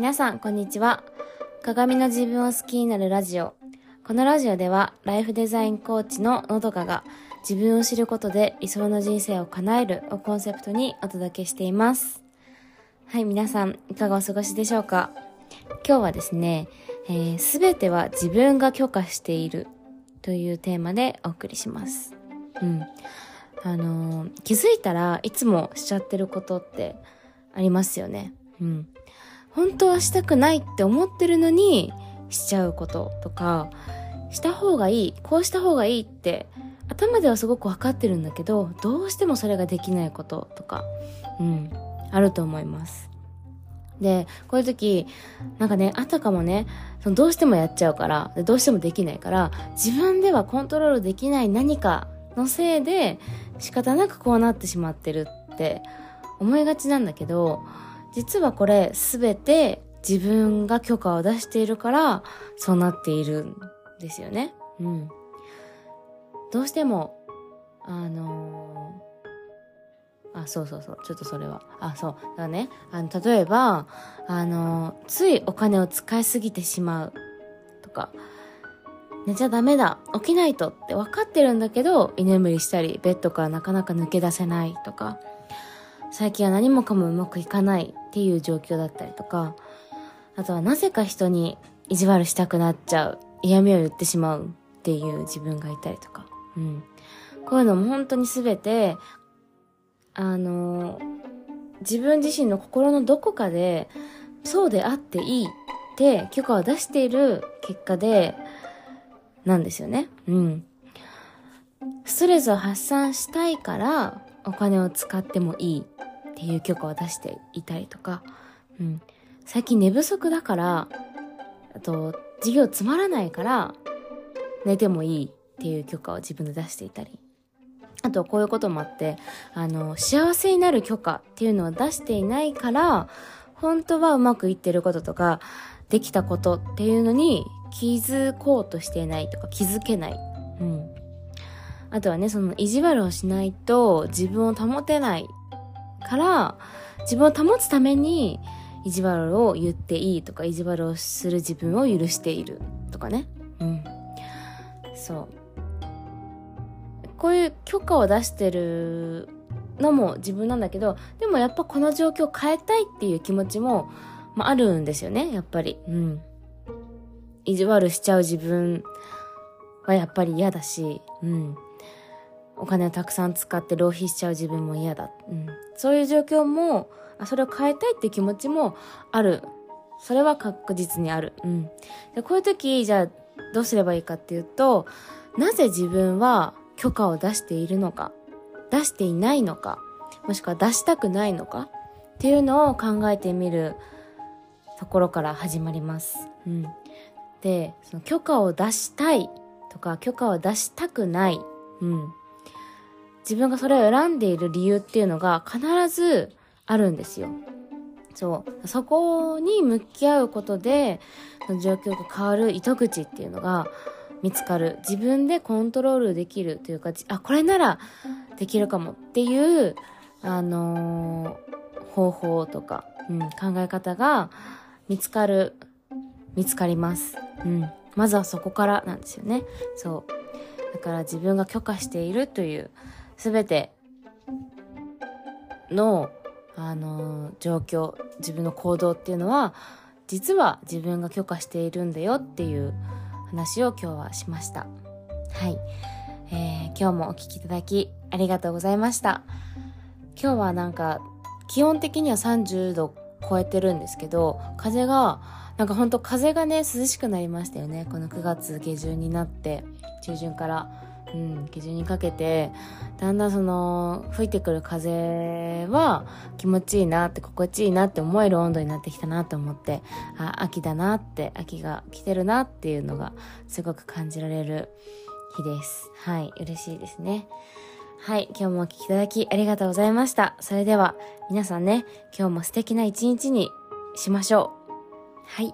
皆さん、こんにちは。鏡の自分を好きになるラジオ。このラジオでは、ライフデザインコーチののどかが、自分を知ることで理想の人生を叶えるをコンセプトにお届けしています。はい、皆さん、いかがお過ごしでしょうか？今日はですね、す、べ、ては自分が許可しているというテーマでお送りします。うん。あのー気づいたらいつもしちゃってることってありますよね。うん。本当はしたくないって思ってるのにしちゃうこととか、した方がいい、こうした方がいいって頭ではすごくわかってるんだけど、どうしてもそれができないこととか、うん、あると思います。で、こういう時、なんかね、あたかもね、そのどうしてもやっちゃうから、どうしてもできないから、自分ではコントロールできない何かのせいで仕方なくこうなってしまってるって思いがちなんだけど、実はこれすべて自分が許可を出しているからそうなっているんですよね。うん。どうしても、あのーあ、そうそうそう。ちょっとそれは。あ、そう。だからね、あの、例えば、あのーついお金を使いすぎてしまうとか、寝ちゃダメだ、起きないとって分かってるんだけど、居眠りしたり、ベッドからなかなか抜け出せないとか、最近は何もかもうまくいかないっていう状況だったりとか、あとはなぜか人に意地悪したくなっちゃう、嫌味を言ってしまうっていう自分がいたりとか、うん。こういうのも本当にすべて、あの自分自身の心のどこかで、そうであっていいって許可を出している結果で、なんですよね。うん。ストレスを発散したいから、お金を使ってもいいっていう許可を出していたりとか、うん。最近寝不足だから、あと、授業つまらないから、寝てもいいっていう許可を自分で出していたり。あと、こういうこともあって、あの、幸せになる許可っていうのを出していないから、本当はうまくいってることとか、できたことっていうのに気づこうとしていないとか気づけない。うん。あとはね、その意地悪をしないと自分を保てないから、自分を保つために意地悪を言っていいとか、意地悪をする自分を許しているとかね。うん。そう。こういう許可を出してるのも自分なんだけど、でもやっぱこの状況を変えたいっていう気持ちも、まあ、あるんですよね、やっぱり。うん。意地悪しちゃう自分はやっぱり嫌だし、うん。お金をたくさん使って浪費しちゃう自分も嫌だ。うん。そういう状況も、あそれを変えたいって気持ちもある。それは確実にある。うん。で、こういう時、じゃあどうすればいいかっていうと、なぜ自分は許可を出しているのか、出していないのか、もしくは出したくないのかっていうのを考えてみるところから始まります。うん。で、その許可を出したいとか許可を出したくない。うん。自分がそれを選んでいる理由っていうのが必ずあるんですよ。そう。そこに向き合うことで、その状況が変わる糸口っていうのが見つかる。自分でコントロールできるというか、あ、これならできるかもっていう、あのー方法とか、うん、考え方が見つかる、見つかります。うん。まずはそこからなんですよね。そう。だから自分が許可しているという、すべての、あのー状況、自分の行動っていうのは、実は自分が許可しているんだよっていう話を今日はしました。はい。えー今日もお聞きいただきありがとうございました。今日はなんか、気温的には30度超えてるんですけど、風が、なんかほんと風がね、涼しくなりましたよね。この9月下旬になって、中旬から、うん、下旬にかけて、だんだんその、吹いてくる風は気持ちいいなって、心地いいなって思える温度になってきたなと思って、あ、秋だなって、秋が来てるなっていうのがすごく感じられる日です。はい、嬉しいですね。はい、今日もお聞きいただきありがとうございました。それでは皆さんね、今日も素敵な一日にしましょう。はい、